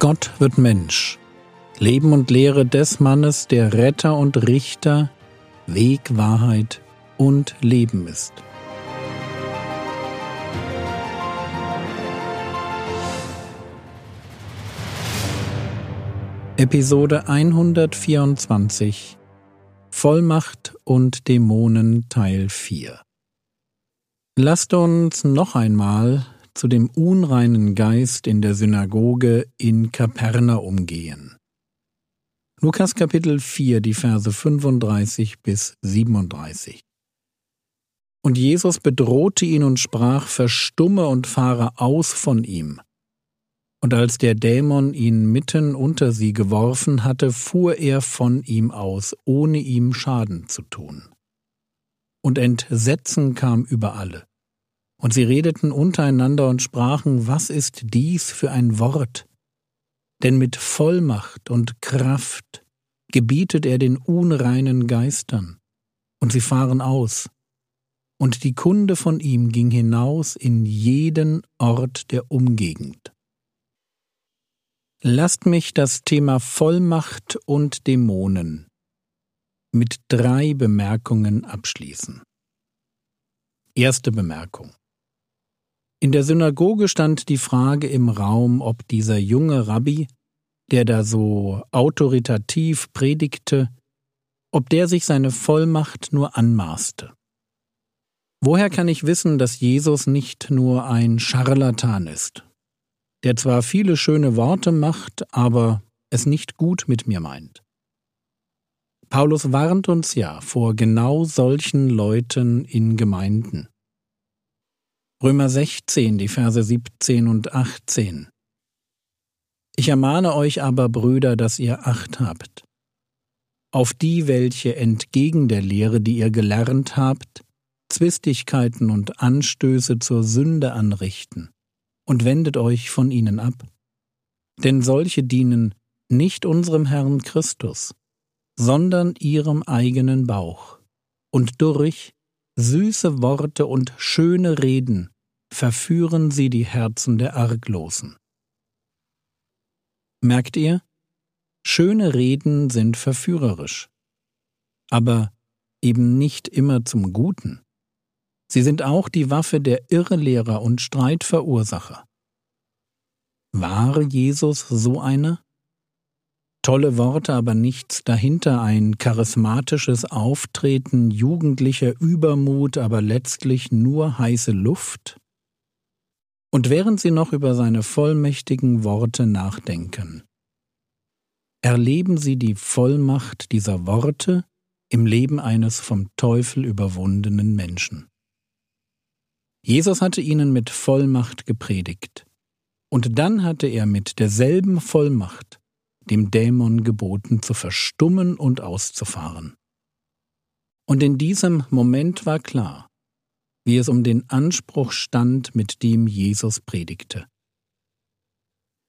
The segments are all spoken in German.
Gott wird Mensch. Leben und Lehre des Mannes, der Retter und Richter, Weg, Wahrheit und Leben ist. Episode 124 Vollmacht und Dämonen Teil 4 Lasst uns noch einmal zu dem unreinen Geist in der Synagoge in Kapernaum gehen. Lukas Kapitel 4, die Verse 35 bis 37. Und Jesus bedrohte ihn und sprach, Verstumme und fahre aus von ihm. Und als der Dämon ihn mitten unter sie geworfen hatte, fuhr er von ihm aus, ohne ihm Schaden zu tun. Und Entsetzen kam über alle. Und sie redeten untereinander und sprachen, was ist dies für ein Wort? Denn mit Vollmacht und Kraft gebietet er den unreinen Geistern, und sie fahren aus. Und die Kunde von ihm ging hinaus in jeden Ort der Umgegend. Lasst mich das Thema Vollmacht und Dämonen mit drei Bemerkungen abschließen. Erste Bemerkung. In der Synagoge stand die Frage im Raum, ob dieser junge Rabbi, der da so autoritativ predigte, ob der sich seine Vollmacht nur anmaßte. Woher kann ich wissen, dass Jesus nicht nur ein Scharlatan ist, der zwar viele schöne Worte macht, aber es nicht gut mit mir meint? Paulus warnt uns ja vor genau solchen Leuten in Gemeinden. Römer 16, die Verse 17 und 18. Ich ermahne euch aber, Brüder, dass ihr Acht habt. Auf die, welche entgegen der Lehre, die ihr gelernt habt, Zwistigkeiten und Anstöße zur Sünde anrichten, und wendet euch von ihnen ab. Denn solche dienen nicht unserem Herrn Christus, sondern ihrem eigenen Bauch, und durch süße Worte und schöne Reden verführen sie die Herzen der Arglosen. Merkt ihr? Schöne Reden sind verführerisch, aber eben nicht immer zum Guten. Sie sind auch die Waffe der Irrlehrer und Streitverursacher. War Jesus so einer? Tolle Worte, aber nichts dahinter, ein charismatisches Auftreten, jugendlicher Übermut, aber letztlich nur heiße Luft? Und während sie noch über seine vollmächtigen Worte nachdenken, erleben sie die Vollmacht dieser Worte im Leben eines vom Teufel überwundenen Menschen. Jesus hatte ihnen mit Vollmacht gepredigt, und dann hatte er mit derselben Vollmacht dem Dämon geboten, zu verstummen und auszufahren. Und in diesem Moment war klar, wie es um den Anspruch stand, mit dem Jesus predigte.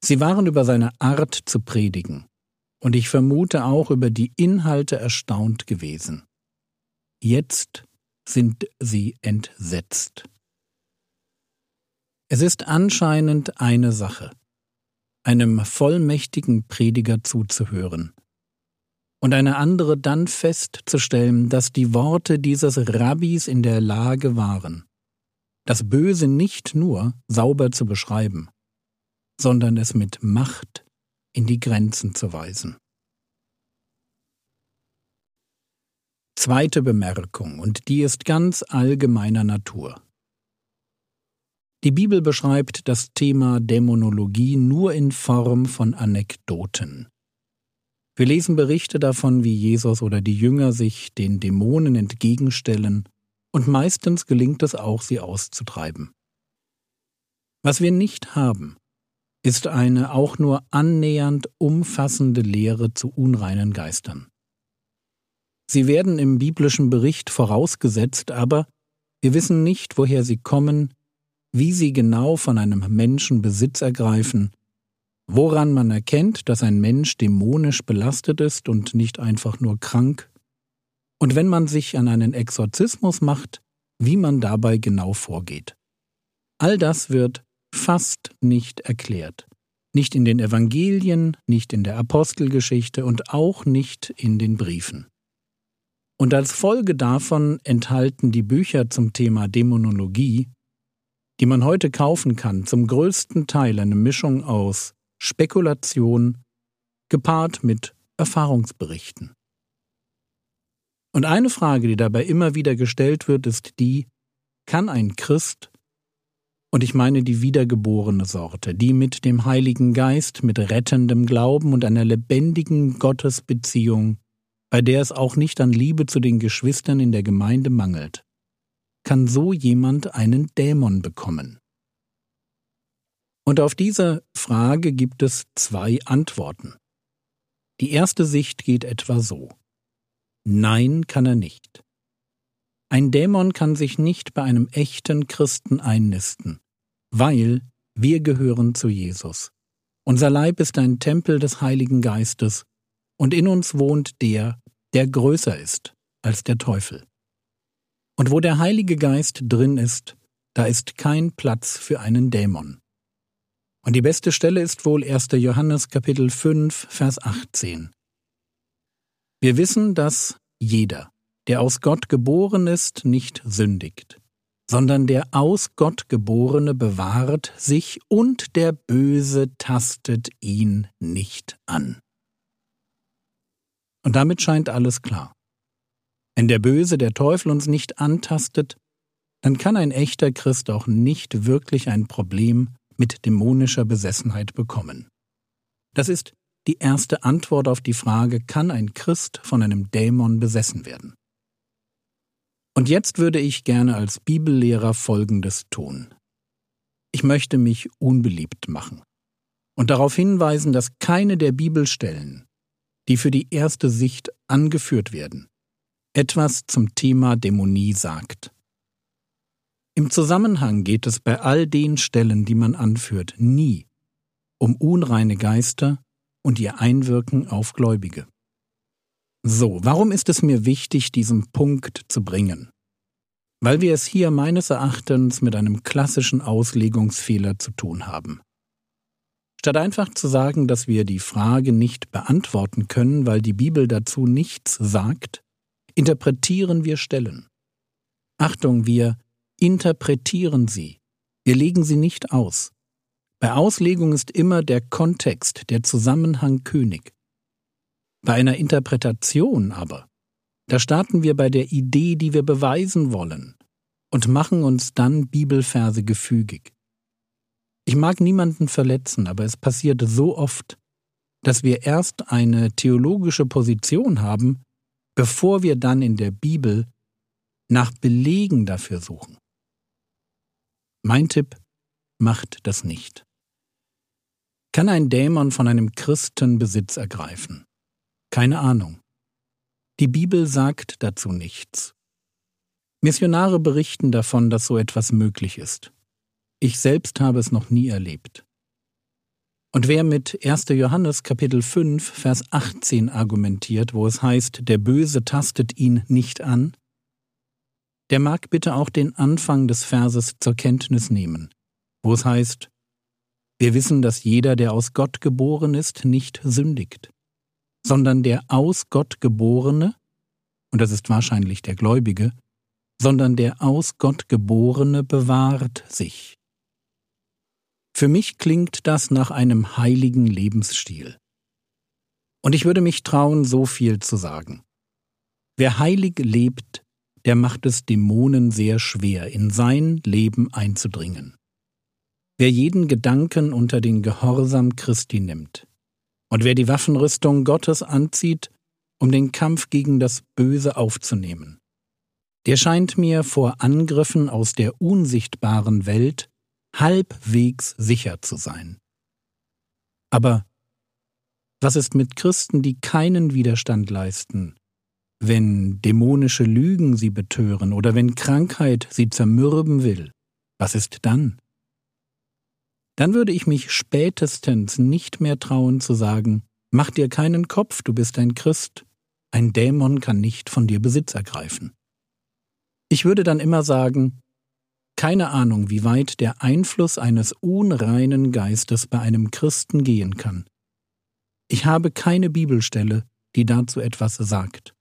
Sie waren über seine Art zu predigen, und ich vermute auch über die Inhalte erstaunt gewesen. Jetzt sind sie entsetzt. Es ist anscheinend eine Sache, einem vollmächtigen Prediger zuzuhören. Und eine andere dann festzustellen, dass die Worte dieses Rabbis in der Lage waren, das Böse nicht nur sauber zu beschreiben, sondern es mit Macht in die Grenzen zu weisen. Zweite Bemerkung, und die ist ganz allgemeiner Natur. Die Bibel beschreibt das Thema Dämonologie nur in Form von Anekdoten. Wir lesen Berichte davon, wie Jesus oder die Jünger sich den Dämonen entgegenstellen, und meistens gelingt es auch, sie auszutreiben. Was wir nicht haben, ist eine auch nur annähernd umfassende Lehre zu unreinen Geistern. Sie werden im biblischen Bericht vorausgesetzt, aber wir wissen nicht, woher sie kommen, wie sie genau von einem Menschen Besitz ergreifen, woran man erkennt, dass ein Mensch dämonisch belastet ist und nicht einfach nur krank, Und wenn man sich an einen Exorzismus macht, wie man dabei genau vorgeht. All das wird fast nicht erklärt. Nicht in den Evangelien, nicht in der Apostelgeschichte und auch nicht in den Briefen. Und als Folge davon enthalten die Bücher zum Thema Dämonologie, die man heute kaufen kann, zum größten Teil eine Mischung aus Spekulation gepaart mit Erfahrungsberichten. Und eine Frage, die dabei immer wieder gestellt wird, ist die, kann ein Christ und ich meine die wiedergeborene Sorte, die mit dem Heiligen Geist, mit rettendem Glauben und einer lebendigen Gottesbeziehung, bei der es auch nicht an Liebe zu den Geschwistern in der Gemeinde mangelt. Kann so jemand einen Dämon bekommen? Und auf diese Frage gibt es zwei Antworten. Die erste Sicht geht etwa so. Nein kann er nicht. Ein Dämon kann sich nicht bei einem echten Christen einnisten, weil wir gehören zu Jesus. Unser Leib ist ein Tempel des Heiligen Geistes, und in uns wohnt der, der größer ist als der Teufel. Und wo der Heilige Geist drin ist, da ist kein Platz für einen Dämon. Und die beste Stelle ist wohl 1. Johannes Kapitel 5, Vers 18. Wir wissen, dass jeder, der aus Gott geboren ist, nicht sündigt, sondern der aus Gott geborene bewahrt sich und der Böse tastet ihn nicht an. Und damit scheint alles klar. Wenn der Böse, der Teufel uns nicht antastet, dann kann ein echter Christ auch nicht wirklich ein Problem mit dämonischer Besessenheit bekommen. Das ist die erste Antwort auf die Frage, kann ein Christ von einem Dämon besessen werden? Und jetzt würde ich gerne als Bibellehrer Folgendes tun. Ich möchte mich unbeliebt machen und darauf hinweisen, dass keine der Bibelstellen, die für die erste Sicht angeführt werden, etwas zum Thema Dämonie sagt. Im Zusammenhang geht es bei all den Stellen, die man anführt, nie um unreine Geister und ihr Einwirken auf Gläubige. So, warum ist es mir wichtig, diesen Punkt zu bringen? Weil wir es hier meines Erachtens mit einem klassischen Auslegungsfehler zu tun haben. Statt einfach zu sagen, dass wir die Frage nicht beantworten können, weil die Bibel dazu nichts sagt, interpretieren wir Stellen. Achtung, wir interpretieren sie. Wir legen sie nicht aus. Bei Auslegung ist immer der Kontext, der Zusammenhang König. Bei einer Interpretation aber, da starten wir bei der Idee, die wir beweisen wollen, und machen uns dann Bibelverse gefügig. Ich mag niemanden verletzen, aber es passiert so oft, dass wir erst eine theologische Position haben, bevor wir dann in der Bibel nach Belegen dafür suchen. Mein Tipp, macht das nicht. Kann ein Dämon von einem Christen Besitz ergreifen? Keine Ahnung. Die Bibel sagt dazu nichts. Missionare berichten davon, dass so etwas möglich ist. Ich selbst habe es noch nie erlebt. Und wer mit 1. Johannes Kapitel 5 Vers 18 argumentiert, wo es heißt, der Böse tastet ihn nicht an, der mag bitte auch den Anfang des Verses zur Kenntnis nehmen, wo es heißt, wir wissen, dass jeder, der aus Gott geboren ist, nicht sündigt, sondern der aus Gott geborene, und das ist wahrscheinlich der Gläubige, sondern der aus Gott geborene bewahrt sich. Für mich klingt das nach einem heiligen Lebensstil. Und ich würde mich trauen, so viel zu sagen. Wer heilig lebt, der macht es Dämonen sehr schwer, in sein Leben einzudringen. Wer jeden Gedanken unter den Gehorsam Christi nimmt und wer die Waffenrüstung Gottes anzieht, um den Kampf gegen das Böse aufzunehmen, der scheint mir vor Angriffen aus der unsichtbaren Welt halbwegs sicher zu sein. Aber was ist mit Christen, die keinen Widerstand leisten, wenn dämonische Lügen sie betören oder wenn Krankheit sie zermürben will? Was ist dann? dann würde ich mich spätestens nicht mehr trauen zu sagen, mach dir keinen Kopf, du bist ein Christ, ein Dämon kann nicht von dir Besitz ergreifen. Ich würde dann immer sagen, keine Ahnung, wie weit der Einfluss eines unreinen Geistes bei einem Christen gehen kann. Ich habe keine Bibelstelle, die dazu etwas sagt.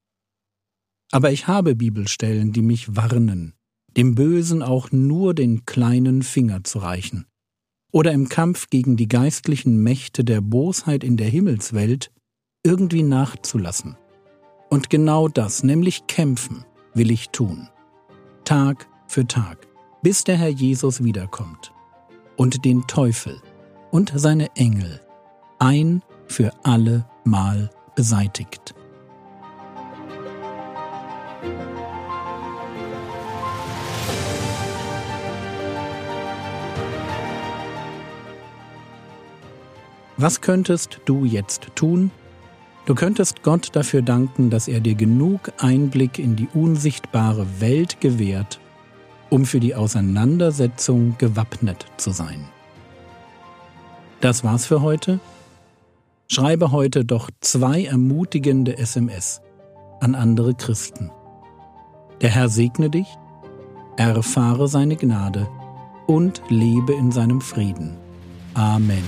Aber ich habe Bibelstellen, die mich warnen, dem Bösen auch nur den kleinen Finger zu reichen, oder im Kampf gegen die geistlichen Mächte der Bosheit in der Himmelswelt irgendwie nachzulassen. Und genau das, nämlich kämpfen, will ich tun. Tag für Tag, bis der Herr Jesus wiederkommt und den Teufel und seine Engel ein für alle Mal beseitigt. Was könntest du jetzt tun? Du könntest Gott dafür danken, dass er dir genug Einblick in die unsichtbare Welt gewährt, um für die Auseinandersetzung gewappnet zu sein. Das war's für heute. Schreibe heute doch zwei ermutigende SMS an andere Christen. Der Herr segne dich, erfahre seine Gnade und lebe in seinem Frieden. Amen.